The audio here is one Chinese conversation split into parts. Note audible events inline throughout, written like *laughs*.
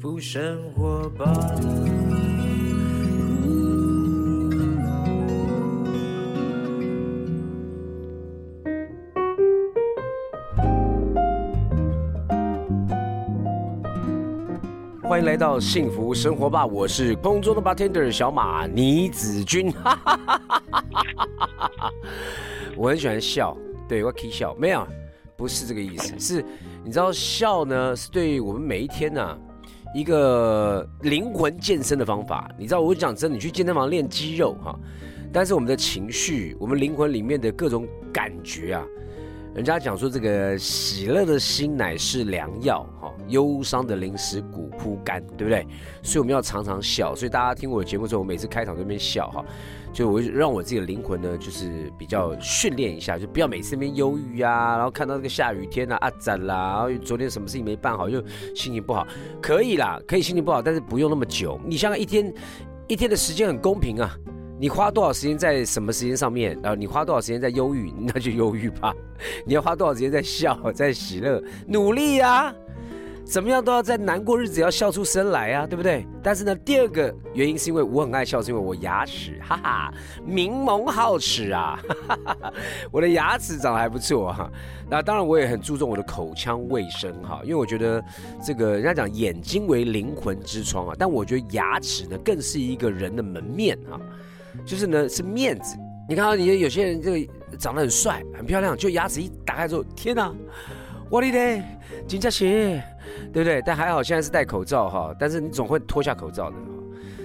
福生活吧。欢迎来到幸福生活吧！我是空中的 bartender 小马倪子君，*laughs* 我很喜欢笑，对我可以笑，没有，不是这个意思，是，你知道笑呢，是对我们每一天呢一个灵魂健身的方法。你知道，我讲真，你去健身房练肌肉哈，但是我们的情绪，我们灵魂里面的各种感觉啊。人家讲说，这个喜乐的心乃是良药，哈，忧伤的灵使骨枯干，对不对？所以我们要常常笑。所以大家听我的节目之后，我每次开场这边笑，哈，就我让我自己的灵魂呢，就是比较训练一下，就不要每次那边忧郁啊，然后看到这个下雨天啊，啊展啦，然后昨天什么事情没办好，就心情不好。可以啦，可以心情不好，但是不用那么久。你想想，一天一天的时间很公平啊。你花多少时间在什么时间上面？然后你花多少时间在忧郁，那就忧郁吧。*laughs* 你要花多少时间在笑，在喜乐，努力呀！怎么样都要在难过日子要笑出声来啊，对不对？但是呢，第二个原因是因为我很爱笑，是因为我牙齿，哈哈，明眸皓齿啊，哈哈，我的牙齿长得还不错哈。那当然我也很注重我的口腔卫生哈，因为我觉得这个人家讲眼睛为灵魂之窗啊，但我觉得牙齿呢更是一个人的门面哈。就是呢，是面子。你看到你有些人这个长得很帅、很漂亮，就牙齿一打开之后，天哪，我的天，金家鞋，对不对？但还好现在是戴口罩哈，但是你总会脱下口罩的。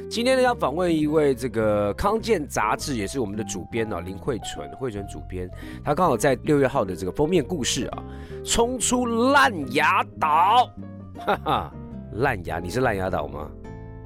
今天呢，要访问一位这个康健杂志也是我们的主编哦，林慧纯，慧纯主编，他刚好在六月号的这个封面故事啊，冲出烂牙岛，哈哈，烂牙，你是烂牙岛吗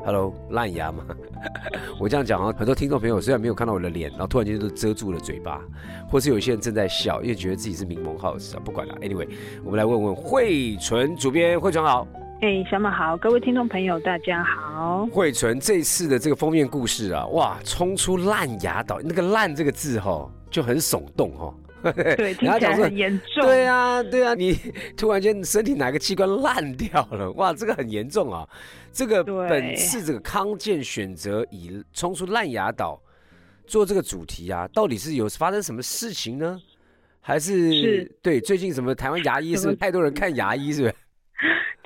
？Hello，烂牙吗？*laughs* 我这样讲啊，很多听众朋友虽然没有看到我的脸，然后突然间都遮住了嘴巴，或是有些人正在笑，因为觉得自己是名门好事啊。不管了，Anyway，我们来问问慧纯主编，慧纯好。哎，小马好，各位听众朋友大家好。慧纯这次的这个封面故事啊，哇，冲出烂牙岛，那个“烂”这个字哈，就很耸动哈。*laughs* 对，听起来很严重。对啊，对啊，你突然间身体哪个器官烂掉了？哇，这个很严重啊！这个本次这个康健选择以冲出烂牙岛做这个主题啊，到底是有发生什么事情呢？还是是对最近什么台湾牙医是不是太多人看牙医？是不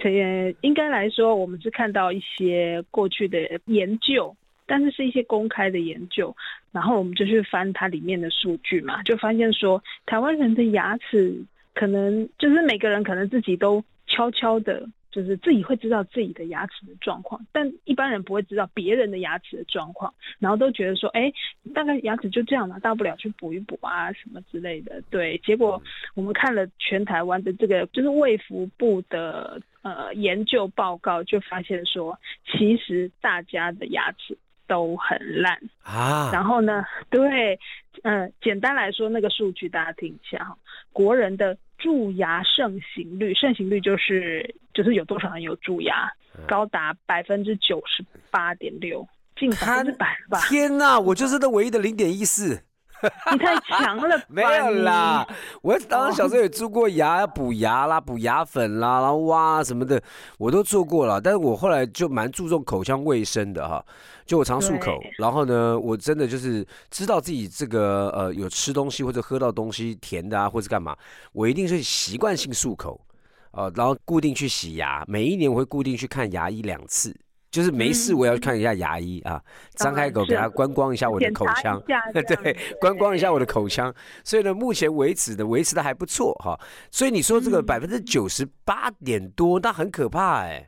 是？*laughs* 也应该来说，我们是看到一些过去的研究。但是是一些公开的研究，然后我们就去翻它里面的数据嘛，就发现说台湾人的牙齿可能就是每个人可能自己都悄悄的，就是自己会知道自己的牙齿的状况，但一般人不会知道别人的牙齿的状况，然后都觉得说，哎，大概牙齿就这样嘛，大不了去补一补啊什么之类的。对，结果我们看了全台湾的这个就是卫福部的呃研究报告，就发现说，其实大家的牙齿。都很烂啊，然后呢？对，嗯，简单来说，那个数据大家听一下哈。国人的蛀牙盛行率，盛行率就是就是有多少人有蛀牙，高达百分之九十八点六，近百分之百吧。天哪，我就是那唯一的零点一四。*laughs* 你太强了，*laughs* 没有啦！我当时小时候也蛀过牙，补牙啦，补牙粉啦，然后挖什么的，我都做过了。但是我后来就蛮注重口腔卫生的哈，就我常漱口。然后呢，我真的就是知道自己这个呃有吃东西或者喝到东西甜的啊，或者干嘛，我一定是习惯性漱口呃，然后固定去洗牙，每一年我会固定去看牙医两次。就是没事，我要看一下牙医啊，张开口给他观光一下我的口腔，*laughs* 对，观光一下我的口腔。所以呢，目前为止的维持的还不错哈。所以你说这个百分之九十八点多，那很可怕哎。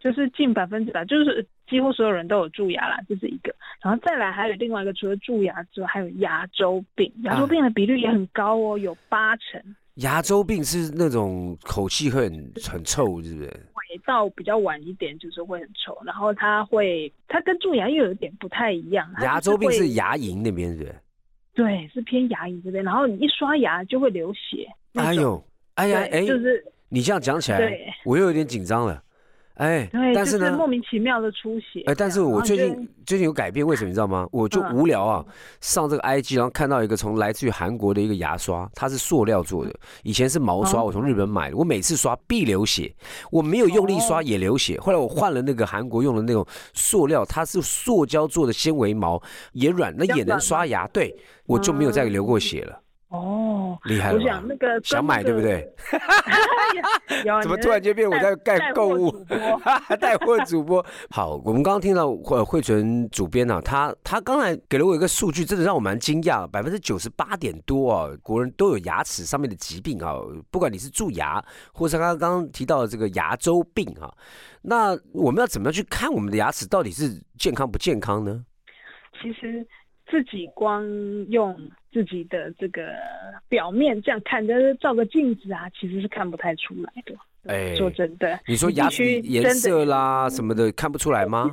就是近百分之百，就是几乎所有人都有蛀牙啦，这是一个。然后再来还有另外一个，除了蛀牙之外，还有牙周病，牙周病的比率也很高哦，有八成。牙周病是那种口气会很很臭，是不是？会到比较晚一点，就是会很臭。然后它会，它跟蛀牙又有点不太一样。牙周病是牙龈那边是？对，是偏牙龈这边。然后你一刷牙就会流血。哎呦，哎呀，哎，就是你这样讲起来，我又有点紧张了。哎，对，但是呢，就是莫名其妙的出血。哎，但是我最近最近有改变，为什么你知道吗？我就嗯无聊啊，上这个 IG，然后看到一个从来自于韩国的一个牙刷，它是塑料做的，以前是毛刷，哦我从日本买的，我每次刷必流血，我没有用力刷哦也流血。后来我换了那个韩国用的那种塑料，它是塑胶做的纤维毛，也软，那也能刷牙，对我就没有再流过血了，哦，厉害了？我想那个想买对不对？*laughs* 怎么突然间变我在带盖购物带货主播？*laughs* 主播，好，我们刚刚听到呃慧纯主编呢、他他刚才给了我一个数据，真的让我蛮惊讶，百分之九十八点多啊，国人都有牙齿上面的疾病啊，不管你是蛀牙，或是刚刚提到的这个牙周病啊，那我们要怎么样去看我们的牙齿到底是健康不健康呢？其实自己光用自己的这个表面这样看，就是照个镜子啊，其实是看不太出来的。哎说真的，你说牙齿颜色啦什么的看不出来吗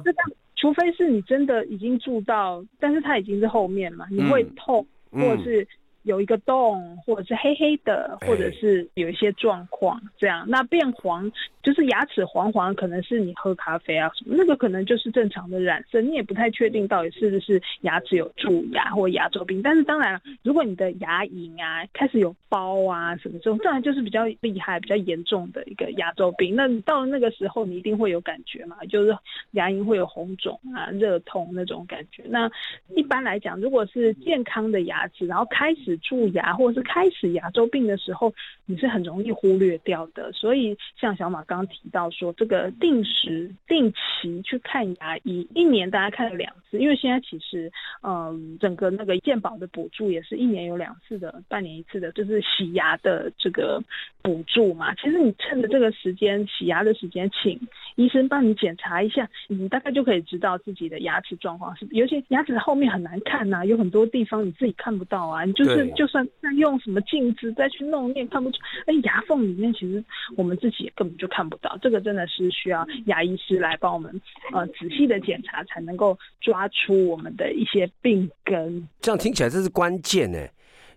除非是你真的已经住到，但是它已经是后面嘛，你会嗯痛，或者是有一个洞，或者是黑黑的，哎或者是有一些状况这样。那变黄就是牙齿黄黄，可能是你喝咖啡啊什么，那个可能就是正常的染色，你也不太确定到底是不是牙齿有蛀牙或牙周病。但是当然，如果你的牙龈啊开始有包啊什么这种，当然就是比较厉害、比较严重的一个牙周病。那到了那个时候，你一定会有感觉嘛，就是牙龈会有红肿啊、热痛那种感觉。那一般来讲，如果是健康的牙齿，然后开始蛀牙或者是开始牙周病的时候，你是很容易忽略掉的。所以像小马刚刚提到说，这个定时、定期去看牙医，一年大概看了两次，因为现在其实嗯，整个那个健保的补助也是一年有两次的，半年一次的，就是洗牙的这个补助嘛。其实你趁着这个时间洗牙的时间，请医生帮你检查一下，你大概就可以知道自己的牙齿状况是，尤其牙齿后面很难看呐、有很多地方你自己看不到啊，你就是就算再用什么镜子再去弄，你也看不出。哎，牙缝里面其实我们自己也根本就看不到，这个真的是需要牙医师来帮我们呃仔细的检查，才能够抓出我们的一些病根。这样听起来这是关键呢。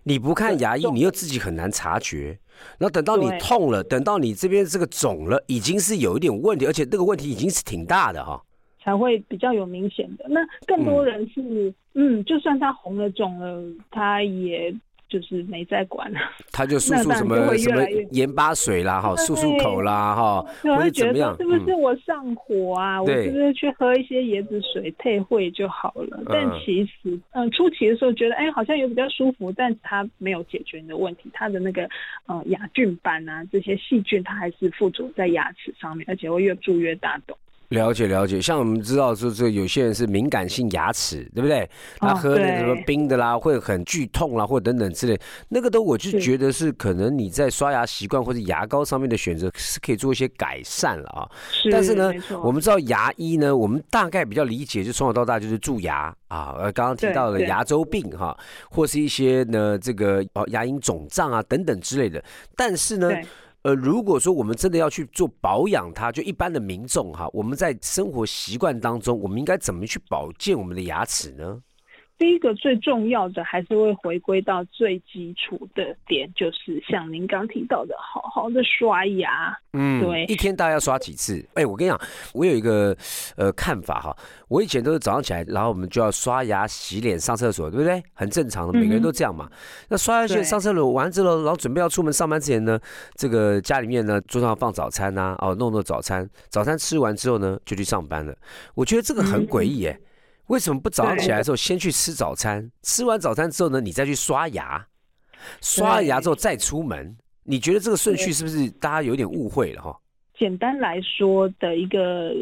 你不看牙医，你又自己很难察觉。然后等到你痛了，等到你这边这个肿了，已经是有一点问题，而且那个问题已经是挺大的哈。才会比较有明显的。那更多人是，嗯就算他红了肿了，他也就是没在管了。*laughs* 他就漱漱什么什么越来越盐巴水啦，哈，漱漱口啦，哈，或我会觉得者怎么样说，？是不是嗯，我上火啊？我是不是去喝一些椰子水退会就好了？但嗯其实，嗯，初期的时候觉得，哎，好像有比较舒服，但它没有解决你的问题。它的那个，呃，牙菌斑啊，这些细菌，它还是附着在牙齿上面，而且会越蛀越大洞。了解了解。像我们知道说，这有些人是敏感性牙齿，对不对？他哦喝那个什么冰的啦，会很剧痛啦，或等等之类，那个都我就觉得是可能你在刷牙习惯或者牙膏上面的选择是可以做一些改善了啊。是，但是呢，我们知道牙医呢，我们大概比较理解，就从小到大就是蛀牙啊，呃，刚刚提到的牙周病哈，或是一些呢这个哦牙龈肿胀啊等等之类的。但是呢，对。呃，如果说我们真的要去做保养它，就一般的民众哈，我们在生活习惯当中，我们应该怎么去保健我们的牙齿呢？第一个最重要的还是会回归到最基础的点，就是像您刚提到的，好好的刷牙。嗯，对一天大概要刷几次？哎，我跟你讲，我有一个呃看法哈，我以前都是早上起来，然后我们就要刷牙、洗脸、上厕所，对不对？很正常的，每个人都这样嘛。那刷牙、洗脸、上厕所完之后，然后准备要出门上班之前呢，这个家里面呢桌上放早餐呐、哦，弄弄早餐，早餐吃完之后呢，就去上班了。我觉得这个很诡异耶。为什么不早上起来的时候先去吃早餐？吃完早餐之后呢，你再去刷牙，刷了牙之后再出门。你觉得这个顺序是不是大家有点误会了哈？简单来说的一个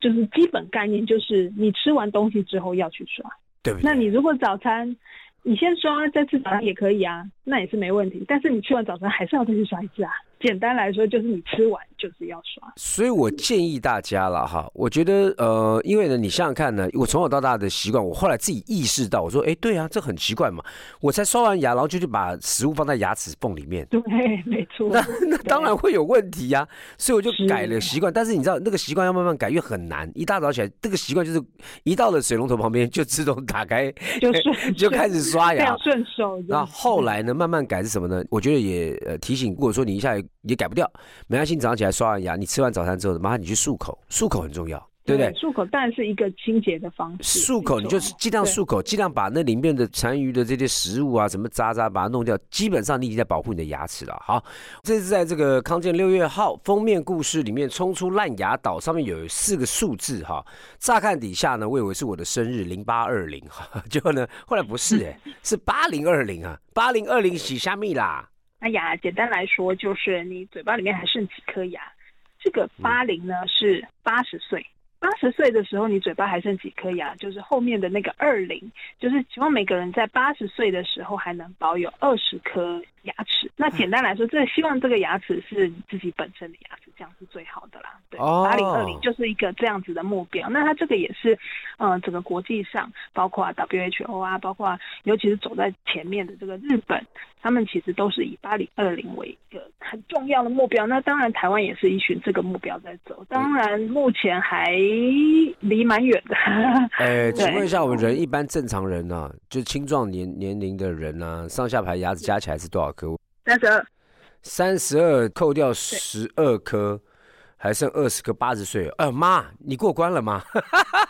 就是基本概念，就是你吃完东西之后要去刷。对不对？那你如果早餐你先刷再吃早餐也可以啊，那也是没问题。但是你吃完早餐还是要再去刷一次啊。简单来说，就是你吃完就是要刷。所以我建议大家了哈，我觉得呃，因为呢，你想想看呢，我从小到大的习惯，我后来自己意识到，我说，哎，对啊，这很奇怪嘛，我才刷完牙，然后就去把食物放在牙齿缝里面，*laughs* 对，没错。那那当然会有问题呀、所以我就改了习惯。但是你知道，那个习惯要慢慢改，因为很难。一大早起来，这个习惯就是一到了水龙头旁边就自动打开，就顺 *laughs* 就开始刷牙非常。顺手。那后来呢，慢慢改是什么呢？我觉得也呃提醒，如果说你一下也改不掉，没关系，你早上起来来刷完牙，你吃完早餐之后，麻烦你去漱口，漱口很重要。对不对？漱口当然是一个清洁的方式。漱口，你就尽量漱口，尽量把那里面的残余的这些食物啊，什么渣渣把它弄掉。基本上你已经在保护你的牙齿了。好，这是在这个康健六月号封面故事里面冲出烂牙岛，上面有四个数字哈。乍看底下呢，我以为是我的生日零八二零哈，*laughs* 结果呢后来不是哎，是八零二零啊，八零二零洗虾米啦。哎呀，简单来说就是你嘴巴里面还剩几颗牙。这个八零呢是八十岁。八十岁的时候，你嘴巴还剩几颗牙？就是后面的那个二零，就是希望每个人在八十岁的时候还能保有二十颗牙齿。那简单来说，这希望这个牙齿是你自己本身的牙齿，这样是最好的啦。对，八零二零就是一个这样子的目标。那它这个也是，嗯，整个国际上，包括 WHO 啊，包括尤其是走在前面的这个日本，他们其实都是以八零二零为一个很重要的目标。那当然，台湾也是依循这个目标在走。当然，目前还。离蛮远的。哎，*laughs* 请问一下，我们人一般正常人呢，就是青壮年年龄的人呢，上下排牙齿加起来是多少颗？三十二。三十二扣掉十二颗。还剩二十颗八十岁，呃，妈，你过关了吗？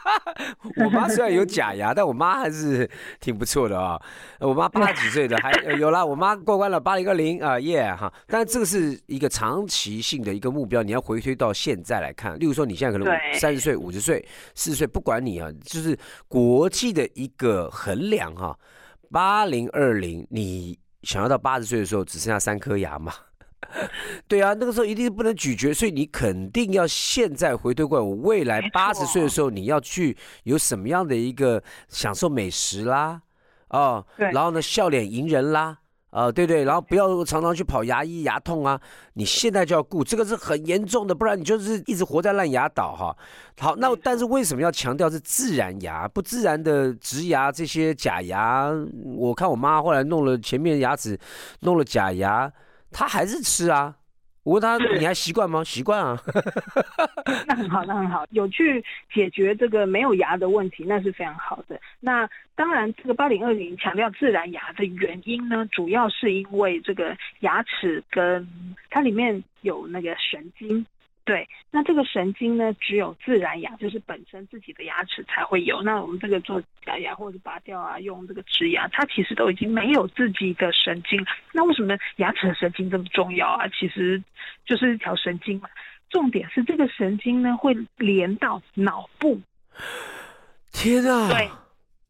*laughs* 我妈虽然有假牙，但我妈还是挺不错的啊。我妈八十几岁的，还有啦，我妈过关了，八零二零啊，耶哈。但这个是一个长期性的一个目标，你要回推到现在来看。例如说，你现在可能三十岁、五十岁、四十岁，不管你啊，就是国际的一个衡量哈。八零二零，你想要到八十岁的时候只剩下三颗牙嘛？*laughs* 对啊，那个时候一定不能咀嚼，所以你肯定要现在回头过来。我未来八十岁的时候，你要去有什么样的一个享受美食啦，哦，然后呢，笑脸迎人啦，啊，对对，然后不要常常去跑牙医牙痛啊，你现在就要顾，这个是很严重的，不然你就是一直活在烂牙岛哈。好，那但是为什么要强调是自然牙，不自然的植牙这些假牙？我看我妈后来弄了前面牙齿，弄了假牙。她还是吃啊，我问他你还习惯吗？习惯啊。*laughs* 那很好，那很好，有去解决这个没有牙的问题，那是非常好的。那当然，这个八零二零强调自然牙的原因呢，主要是因为这个牙齿跟它里面有那个神经。对，那这个神经呢，只有自然牙，就是本身自己的牙齿才会有。那我们这个做假牙或者拔掉啊，用这个植牙，它其实都已经没有自己的神经。那为什么牙齿的神经这么重要啊？其实就是一条神经嘛。重点是这个神经呢，会连到脑部。天啊！对。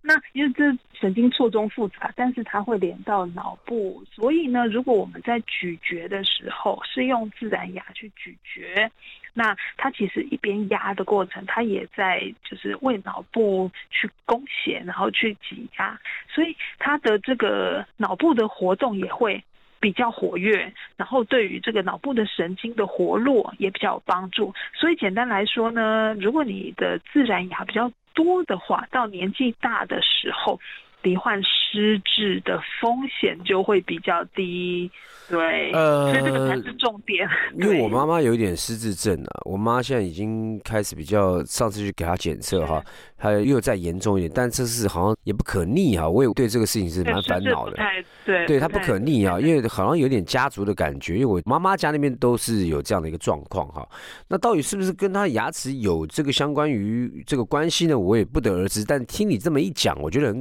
那因为这神经错综复杂，但是它会连到脑部，所以呢，如果我们在咀嚼的时候是用自然牙去咀嚼，那它其实一边压的过程，它也在就是为脑部去供血，然后去挤压，所以它的这个脑部的活动也会比较活跃，然后对于这个脑部的神经的活络也比较有帮助。所以简单来说呢，如果你的自然牙比较多的话，到年纪大的时候，罹患失智的风险就会比较低。对，呃，所以这个才是重点。*laughs* 因为我妈妈有一点失智症啊，我妈现在已经开始比较，上次去给她检测哈，她又再严重一点，但这是好像也不可逆啊。我也对这个事情是蛮烦恼的。对，对，她不可逆啊，因为好像有点家族的感觉，因为我妈妈家那边都是有这样的一个状况哈。那到底是不是跟她牙齿有这个相关于这个关系呢？我也不得而知。但听你这么一讲，我觉得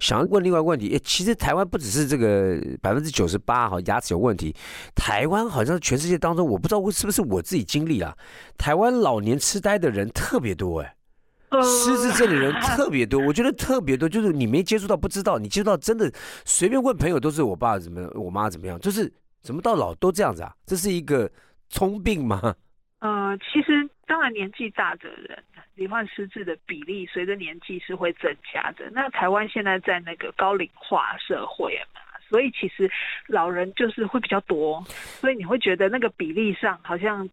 想要问另外一个问题，其实台湾不只是这个百分之九十八哈牙齿有问。题，台湾好像全世界当中，我不知道是不是我自己经历啊。台湾老年痴呆的人特别多，哎，失智症的人特别多，我觉得特别多，就是你没接触到不知道，你接触到真的随便问朋友都是我爸怎么，我妈怎么样，就是怎么到老都这样子啊？这是一个通病吗？呃，其实当然年纪大的人罹患失智的比例随着年纪是会增加的。那台湾现在在那个高龄化社会嘛。所以其实老人就是会比较多，所以你会觉得那个比例上好像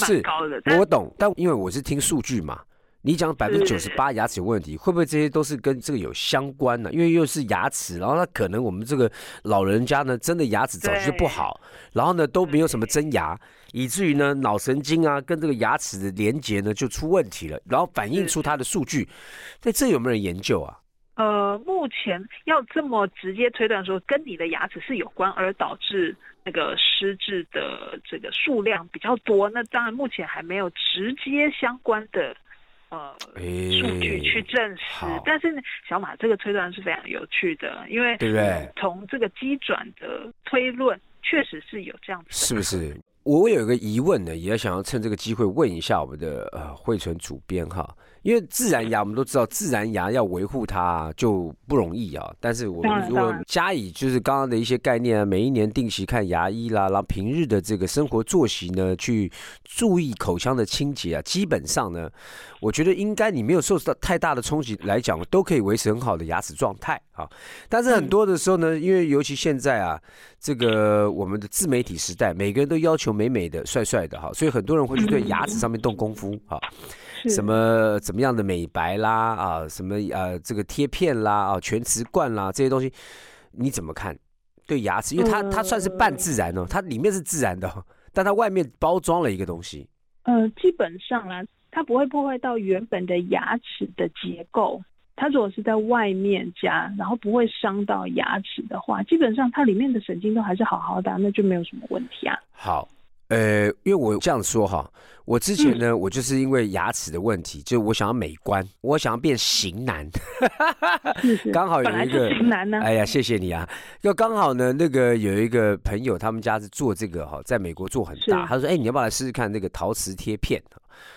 蛮高的。我懂，但因为我是听数据嘛，你讲百分之九十八牙齿有问题，会不会这些都是跟这个有相关呢？因为又是牙齿，然后他可能我们这个老人家呢，真的牙齿早就不好，然后呢都没有什么真牙，以至于呢脑神经啊跟这个牙齿的连接呢就出问题了，然后反映出它的数据。那这有没有人研究啊？呃，目前要这么直接推断说跟你的牙齿是有关而导致那个失智的这个数量比较多。那当然目前还没有直接相关的呃数据去证实，但是呢，小马这个推断是非常有趣的，因为对不对？从这个机转的推论，确实是有这样子，是不是？我有一个疑问呢，也想要趁这个机会问一下我们的呃惠存主编哈。因为自然牙，我们都知道，自然牙要维护它就不容易啊。但是我们如果加以就是刚刚的一些概念啊，每一年定期看牙医啦，然后平日的这个生活作息呢，去注意口腔的清洁啊，基本上呢，我觉得应该你没有受到太大的冲击来讲，都可以维持很好的牙齿状态啊。但是很多的时候呢，因为尤其现在啊，这个我们的自媒体时代，每个人都要求美美的、帅帅的哈，所以很多人会去对牙齿上面动功夫哈。什么怎么样的美白啦啊，什么呃这个贴片啦啊，全瓷冠啦这些东西，你怎么看？对牙齿，因为它它算是半自然哦，它里面是自然的，但它外面包装了一个东西。呃，基本上啦，它不会破坏到原本的牙齿的结构。它如果是在外面加，然后不会伤到牙齿的话，基本上它里面的神经都还是好好的，那就没有什么问题啊。好。呃，因为我这样说哈，我之前呢，我就是因为牙齿的问题，就我想要美观，我想要变型男，*laughs* 刚好有一个型男呢。哎呀，谢谢你啊！就刚好呢，那个有一个朋友，他们家是做这个哈，在美国做很大，他说，哎，你要不要来试试看那个陶瓷贴片？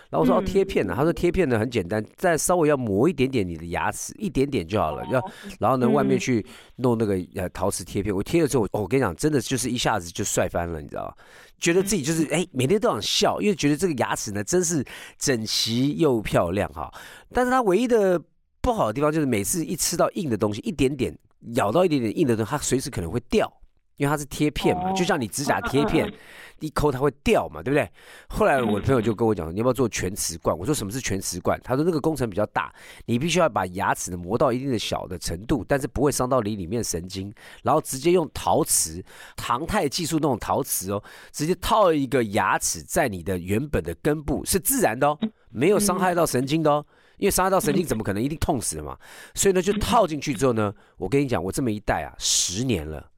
然后我说哦，贴片呢？他说贴片呢很简单，再稍微要磨一点点你的牙齿，一点点就好了。要然后呢，外面去弄那个呃陶瓷贴片。我贴了之后，我跟你讲，真的就是一下子就帅翻了，你知道吗？觉得自己就是哎，每天都想笑，因为觉得这个牙齿呢真是整齐又漂亮哈。但是它唯一的不好的地方就是每次一吃到硬的东西，一点点咬到一点点硬的东西，它随时可能会掉。因为它是贴片嘛，就像你指甲贴片，*laughs* 一抠它会掉嘛，对不对？后来我的朋友就跟我讲，你要不要做全瓷冠？我说什么是全瓷冠？他说那个工程比较大，你必须要把牙齿磨到一定的小的程度，但是不会伤到你里面神经，然后直接用陶瓷、唐太技术那种陶瓷哦，直接套一个牙齿在你的原本的根部，是自然的哦，没有伤害到神经的哦，因为伤害到神经怎么可能一定痛死了嘛？所以呢，就套进去之后呢，我跟你讲，我这么一戴啊，十年了。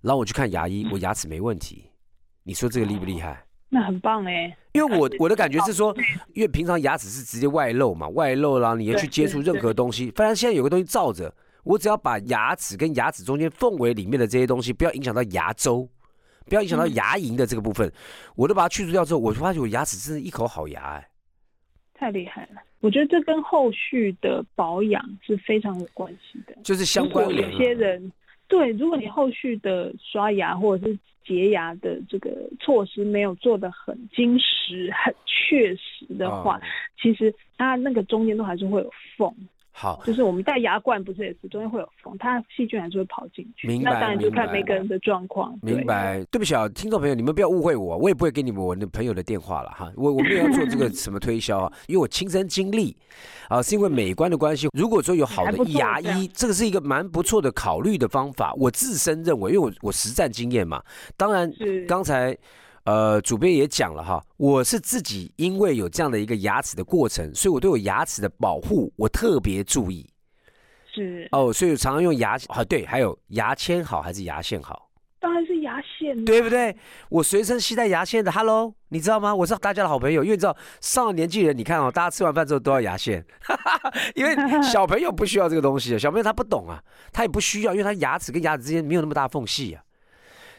然后我去看牙医，我牙齿没问题。你说这个厉不厉害？那很棒哎。因为我我的感觉是说，因为平常牙齿是直接外露嘛，外露啦，你要去接触任何东西。反正现在有个东西罩着，我只要把牙齿跟牙齿中间缝围里面的这些东西，不要影响到牙周，不要影响到牙龈的这个部分，我都把它去除掉之后，我就发现我牙齿真是一口好牙哎。太厉害了！我觉得这跟后续的保养是非常有关系的，就是相关联。有些人。对，如果你后续的刷牙或者是洁牙的这个措施没有做的很精实、很确实的话，其实它那个中间都还是会有缝。好，就是我们戴牙冠不是也是中间会有缝，它细菌还是会跑进去。明白，那当然就看每个人的状况。明白。对不起啊，听众朋友，你们不要误会我，我也不会给你们我的朋友的电话了哈。我我没有要做这个什么推销啊，因为我亲身经历啊，是因为美观的关系。如果说有好的牙医，这个是一个蛮不错的考虑的方法。我自身认为，因为我我实战经验嘛，当然刚才。呃，主编也讲了哈，我是自己因为有这样的一个牙齿的过程，所以我对我牙齿的保护我特别注意。是哦，所以常常用牙啊，对，还有牙签好还是牙线好？当然是牙线，对不对？我随身携带牙线的，Hello，你知道吗？我是大家的好朋友，因为你知道上了年纪人，你看哦，大家吃完饭之后都要牙线，*laughs* 因为小朋友不需要这个东西，小朋友他不懂啊，他也不需要，因为他牙齿跟牙齿之间没有那么大缝隙啊。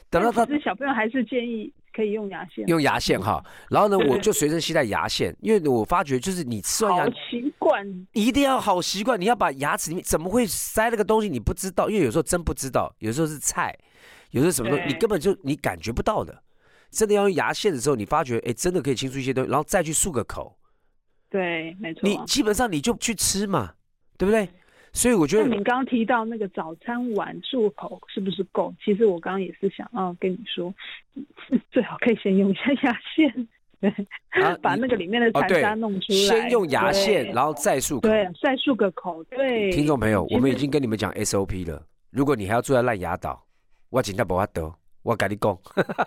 等到他，小朋友还是建议。可以用牙线，用牙线哈，然后呢，我就随身携带牙线，因为我发觉就是你吃完牙，习惯。一定要好习惯，你要把牙齿里面怎么会塞那个东西，你不知道，因为有时候真不知道，有时候是菜，有时候什么东西，你根本就你感觉不到的，真的要用牙线的时候，你发觉哎，真的可以清除一些东西，然后再去漱个口，对，没错，你基本上你就去吃嘛，对不对？所以我觉得，你刚刚提到那个早餐碗漱口是不是够？其实我刚刚也是想要跟你说，最好可以先用一下牙线，对，*laughs* 把那个里面的残渣弄出来。先用牙线，然后再漱口，对，再漱个口。对，听众朋友，我们已经跟你们讲 SOP 了。如果你还要住在烂牙岛，我请他不要得。我跟你讲，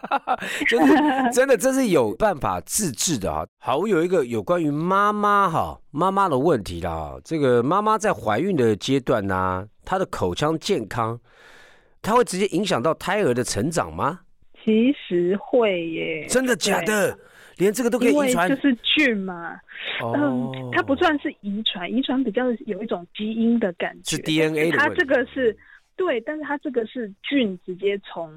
*laughs* 就是真的，这是有办法自制的哈。好，我有一个有关于妈妈哈妈妈的问题啦。这个妈妈在怀孕的阶段呢，她的口腔健康，它会直接影响到胎儿的成长吗？其实会耶，真的假的？连这个都可以遗传就是菌嘛，哦嗯，它不算是遗传，遗传比较有一种基因的感觉，是 DNA 的它这个是对，但是它这个是菌直接从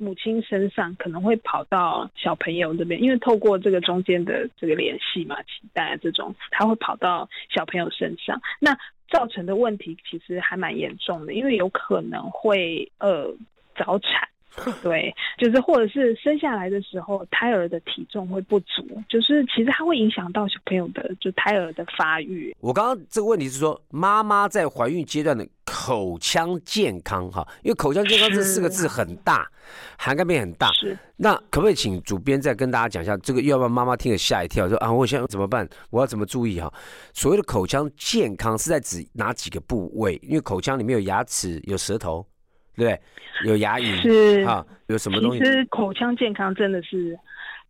母亲身上可能会跑到小朋友这边，因为透过这个中间的这个联系嘛，脐带这种，它会跑到小朋友身上，那造成的问题其实还蛮严重的，因为有可能会呃早产。*laughs* 对，就是或者是生下来的时候，胎儿的体重会不足，就是其实它会影响到小朋友的就胎儿的发育。我刚刚这个问题是说，妈妈在怀孕阶段的口腔健康哈，因为口腔健康这四个字很大，涵盖面很大。是，那可不可以请主编再跟大家讲一下，这个要不然妈妈听了吓一跳，说啊，我现在怎么办？我要怎么注意哈？所谓的口腔健康是在指哪几个部位？因为口腔里面有牙齿、有舌头，对不对？有牙龈，是啊，有什么东西？其实口腔健康真的是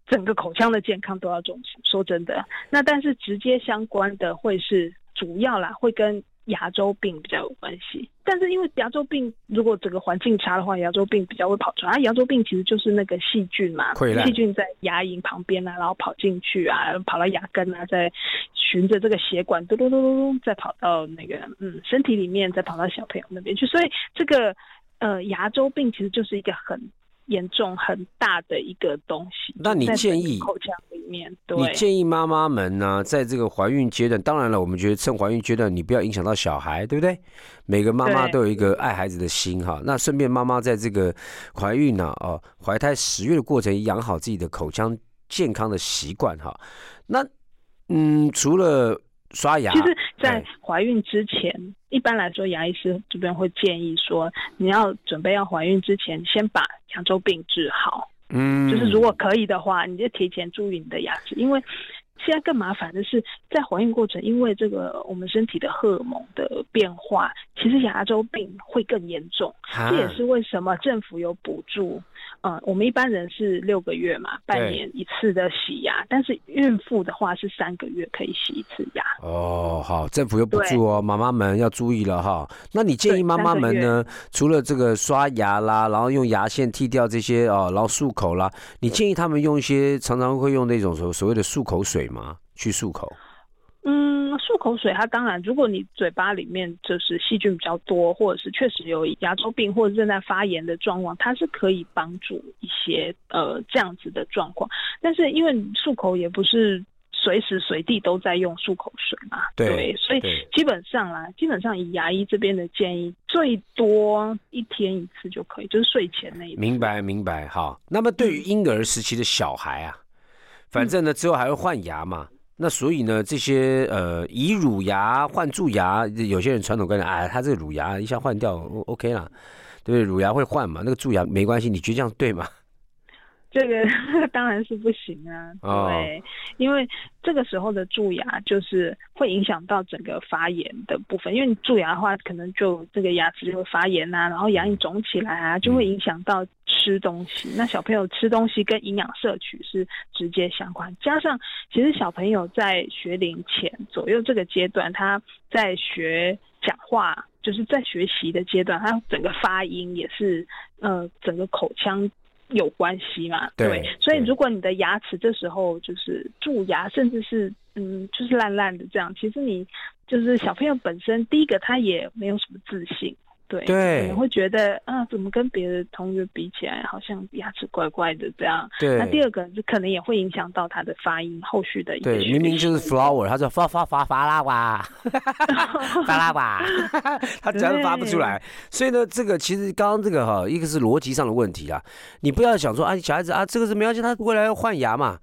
整个口腔的健康都要重视。说真的，那但是直接相关的会是主要啦，会跟牙周病比较有关系。但是因为牙周病如果整个环境差的话，牙周病比较会跑出来。啊，牙周病其实就是那个细菌嘛细菌在牙龈旁边啊，然后跑进去啊，跑到牙根啊，再循着这个血管嘟嘟嘟嘟嘟，再跑到那个嗯身体里面，再跑到小朋友那边去。所以这个呃牙周病其实就是一个很严重、很大的一个东西。那你建议口腔里面，对，你建议妈妈们呢，在这个怀孕阶段，当然了，我们觉得趁怀孕阶段，你不要影响到小孩，对不对？每个妈妈都有一个爱孩子的心哈。那顺便妈妈在这个怀孕呢、哦，怀胎十月的过程，养好自己的口腔健康的习惯哈。那嗯，除了刷牙，其实，在哎怀孕之前，一般来说，牙医师这边会建议说，你要准备要怀孕之前，先把牙周病治好。嗯，就是如果可以的话，你就提前注意你的牙齿，因为现在更麻烦的是，在怀孕过程，因为这个我们身体的荷尔蒙的变化，其实牙周病会更严重。这也是为什么政府有补助。嗯，我们一般人是六个月嘛，半年一次的洗牙，但是孕妇的话是三个月可以洗一次牙。哦，好，政府有补助哦，妈妈们要注意了哈。那你建议妈妈们呢，除了这个刷牙啦，然后用牙线剃掉这些哦，然后漱口啦，你建议他们用一些常常会用那种所所谓的漱口水吗？去漱口？嗯，漱口水它当然，如果你嘴巴里面就是细菌比较多，或者是确实有牙周病或者正在发炎的状况，它是可以帮助一些呃这样子的状况。但是因为漱口也不是随时随地都在用漱口水嘛，对所以基本上啦，基本上以牙医这边的建议，最多一天一次就可以，就是睡前那一次。明白明白。好，那么对于婴儿时期的小孩啊，反正呢之后还会换牙嘛。那所以呢，这些呃，以乳牙换蛀牙，有些人传统观念，哎，他这个乳牙一下换掉，O-，OK 啦，对不对？乳牙会换嘛，那个蛀牙没关系，你觉得这样对吗？这个 *laughs* 当然是不行啊，哦对，因为这个时候的蛀牙就是会影响到整个发炎的部分，因为你蛀牙的话，可能就这个牙齿就会发炎啊，然后牙龈肿起来啊，就会影响到吃东西。那小朋友吃东西跟营养摄取是直接相关，加上其实小朋友在学龄前左右这个阶段，他在学讲话，就是在学习的阶段，他整个发音也是呃整个口腔。有关系嘛？对对所以如果你的牙齿这时候就是蛀牙，甚至是嗯，就是烂烂的这样，其实你就是小朋友本身，第一个他也没有什么自信，对，对可能会觉得啊，怎么跟别的同学比起来，好像牙齿怪怪的这样。对那第二个是可能也会影响到他的发音，后续的对，明明就是 flower，他说发发发发拉 *laughs* 哇，发拉哇，他讲都发不出来。*laughs* 所以呢，这个其实刚刚这个哈，一个是逻辑上的问题啊，你不要想说啊，小孩子啊，这个是没关系，他未来要换牙嘛，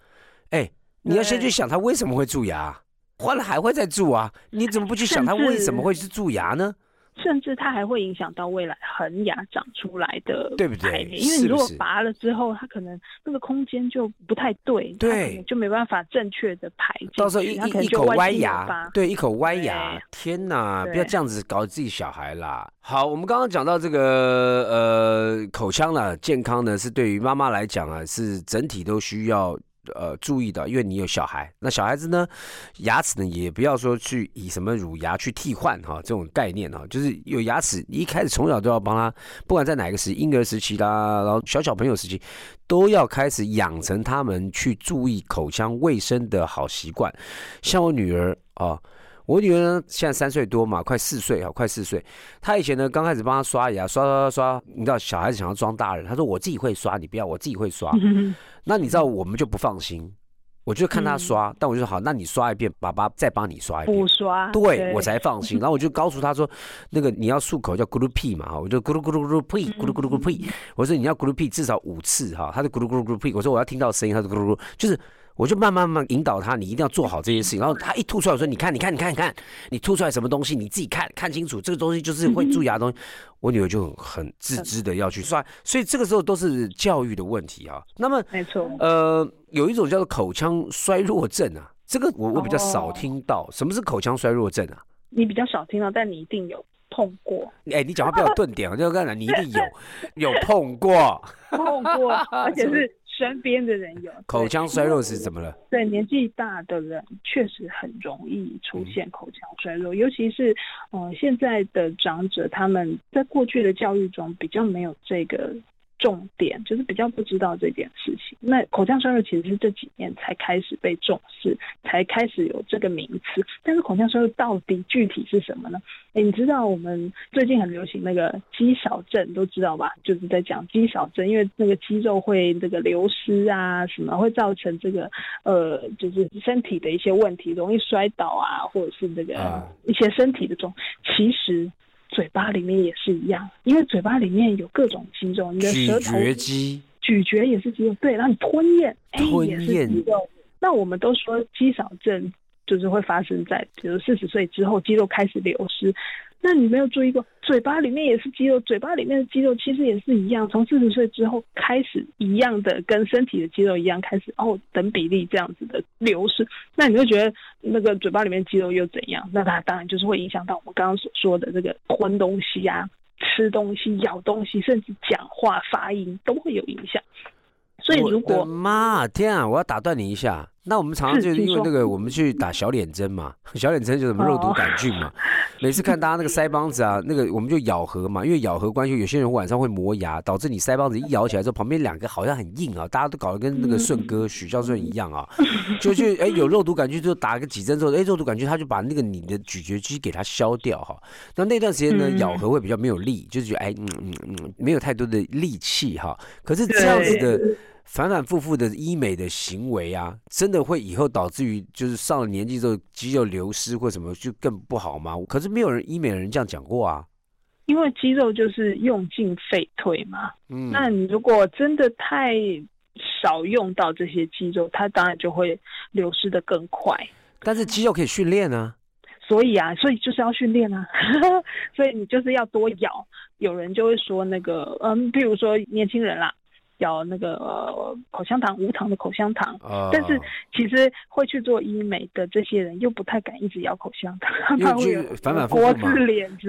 哎，你要先去想他为什么会蛀牙，换了还会再蛀啊，你怎么不去想他为什么会是蛀牙呢？甚至它还会影响到未来恒牙长出来的对不对？因为你如果拔了之后，它可能那个空间就不太对，它对就没办法正确的排，到时候一一一口歪牙八，对，一口歪牙，天哪！不要这样子搞自己小孩啦。好，我们刚刚讲到这个呃口腔啦，健康呢是对于妈妈来讲啊，是整体都需要呃注意的，因为你有小孩，那小孩子呢，牙齿呢也不要说去以什么乳牙去替换哈，这种概念哈，就是有牙齿，一开始从小都要帮他，不管在哪个时婴儿时期啦，然后小小朋友时期，都要开始养成他们去注意口腔卫生的好习惯。像我女儿啊。我女儿呢，现在三岁多嘛，快四岁啊，快四岁。她以前呢，刚开始帮她刷牙，刷刷刷刷，你知道小孩子想要装大人，她说我自己会刷，你不要，我自己会刷。*laughs* 那你知道我们就不放心，我就看她刷，但我就说好，那你刷一遍，爸爸再帮你刷一遍，补刷，对我才放心。然后我就告诉她说，*laughs* 那个你要漱口叫咕噜屁嘛，我就咕噜咕噜咕噜屁，咕噜咕噜咕噜屁。我说你要咕噜屁至少五次哈，她就咕噜咕噜咕噜屁。我说我要听到声音，她就咕噜咕噜，就是。我就慢慢慢引导他，你一定要做好这些事情。然后他一吐出来，我说：“你看，你看，你看，你看，你吐出来什么东西？你自己看看清楚，这个东西就是会蛀牙的东西。*laughs* ”我女儿就很自知的要去刷，所以这个时候都是教育的问题啊。那么，没错，呃，有一种叫做口腔衰弱症啊，这个我我比较少听到。什么是口腔衰弱症啊？你比较少听到，但你一定有碰过。哎，你讲话不要顿点，我就跟你讲，你一定有有碰过，碰过，而且是。身边的人有 *laughs* 口腔衰弱是怎么了？对，年纪大的人确实很容易出现口腔衰弱，尤其是呃现在的长者，他们在过去的教育中比较没有这个。重点就是比较不知道这件事情。那口腔衰弱其实是这几年才开始被重视，才开始有这个名词。但是口腔衰弱到底具体是什么呢？哎，你知道我们最近很流行那个肌少症，都知道吧？就是在讲肌少症，因为那个肌肉会这个流失啊，什么会造成这个呃，就是身体的一些问题，容易摔倒啊，或者是这个一些身体的这种，其实。嘴巴里面也是一样，因为嘴巴里面有各种肌肉，你的舌头咀嚼肌，咀嚼也是肌肉，对，然后你吞咽，哎，也是肌肉。那我们都说肌少症就是会发生在，比如四十岁之后，肌肉开始流失。那你没有注意过，嘴巴里面也是肌肉，嘴巴里面的肌肉其实也是一样，从四十岁之后开始一样的，跟身体的肌肉一样开始哦等比例这样子的流失。那你会觉得那个嘴巴里面肌肉又怎样？那它当然就是会影响到我们刚刚所说的这个吞东西啊、吃东西、咬东西，甚至讲话发音都会有影响。所以如果妈天啊，我要打断你一下。那我们常常就是因为那个，我们去打小脸针嘛，小脸针就什么肉毒杆菌嘛。*laughs* 每次看大家那个腮帮子啊，那个我们就咬合嘛，因为咬合关系，有些人晚上会磨牙，导致你腮帮子一咬起来之后，旁边两个好像很硬啊，大家都搞得跟那个顺哥许孝顺一样啊，就去哎有肉毒杆菌就打个几针之后，哎肉毒杆菌他就把那个你的咀嚼肌给它消掉哈。那那段时间呢，咬合会比较没有力，就是觉得哎嗯嗯嗯没有太多的力气哈。可是这样子的。反反复复的医美的行为啊，真的会以后导致于就是上了年纪之后肌肉流失或什么就更不好吗？可是没有人医美的人这样讲过啊。因为肌肉就是用进废退嘛。嗯。那你如果真的太少用到这些肌肉，它当然就会流失的更快。但是肌肉可以训练啊。所以啊，所以就是要训练啊。*laughs* 所以你就是要多咬。有人就会说那个，嗯，比如说年轻人啦。咬那个口香糖，无糖的口香糖。但是其实会去做医美的这些人，又不太敢一直咬口香糖，*laughs* 他会反反复复嘛。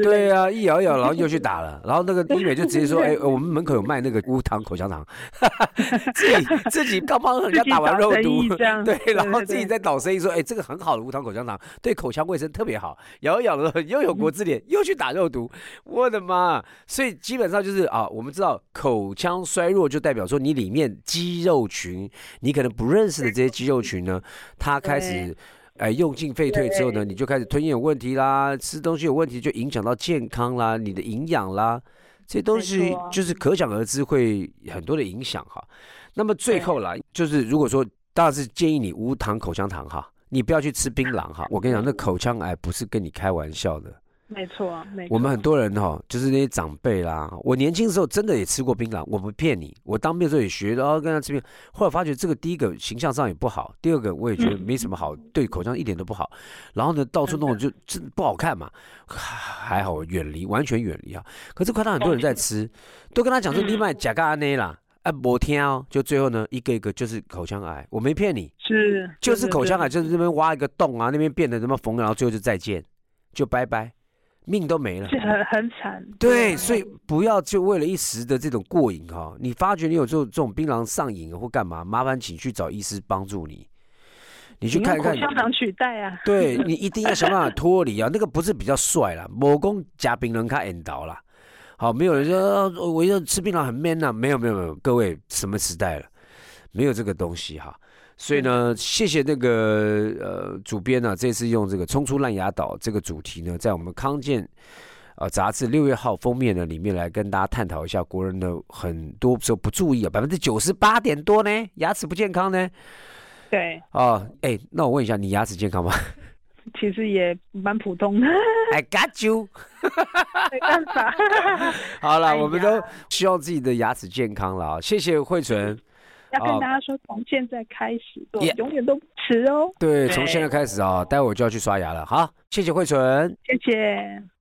对啊，一咬咬，然后又去打了，然后那个医美就直接说：“ *laughs* 哎，我们门口有卖那个无糖口香糖。*laughs* ”自己自己刚帮人家打完肉毒，对，然后自己在导生意说：“哎，这个很好的无糖口香糖，对口腔卫生特别好。”咬一咬了，又有国字脸，又去打肉毒。我的妈！所以基本上就是啊，我们知道口腔衰弱就代表。表说你里面肌肉群，你可能不认识的这些肌肉群呢，它开始哎用进废退之后呢，你就开始吞咽有问题啦，吃东西有问题，就影响到健康啦，你的营养啦，这些东西就是可想而知会很多的影响哈。那么最后啦，就是如果说当然是建议你无糖口香糖哈，你不要去吃槟榔哈。我跟你讲，那口腔癌不是跟你开玩笑的。没错，没错。我们很多人哈，就是那些长辈啦。我年轻的时候真的也吃过槟榔，我不骗你。我当兵的时候也学，然后跟他吃槟榔。后来发觉这个第一个形象上也不好，第二个我也觉得没什么好，对口腔一点都不好。然后呢，到处弄就真不好看嘛。还好远离，完全远离啊。可是看到很多人在吃，都跟他讲说你买甲肝内啦，啊，我听哦。就最后呢，一个一个就是口腔癌，我没骗你，是就是口腔癌，就是这边挖一个洞啊，那边变得什么缝，然后最后就再见，就拜拜。命都没了。是很很惨。对，所以不要就为了一时的这种过瘾哈，你发觉你有这种这种槟榔上瘾或干嘛，麻烦请去找医师帮助你。你去看看，香肠取代啊。对你一定要想办法脱离啊，那个不是比较帅啦，*laughs* 某公加槟榔卡引导啦。好，没有人说我要吃槟榔很 man 呐，没有没有没有，各位什么时代了，没有这个东西哈。所以呢，谢谢那个呃主编呢，这次用这个冲出烂牙岛这个主题呢，在我们康健呃杂志六月号封面呢里面来跟大家探讨一下国人的很多时候不注意啊，百分之九十八点多呢牙齿不健康呢。对。哦，哎，那我问一下，你牙齿健康吗？*laughs* 其实也蛮普通的。*laughs* I got you。*laughs* 没办法。好了，我们都希望自己的牙齿健康了啊！谢谢慧纯。要跟大家说，从现在开始，对，永远都不迟哦。对，从现在开始啊，待会我就要去刷牙了。好，谢谢慧纯，谢谢。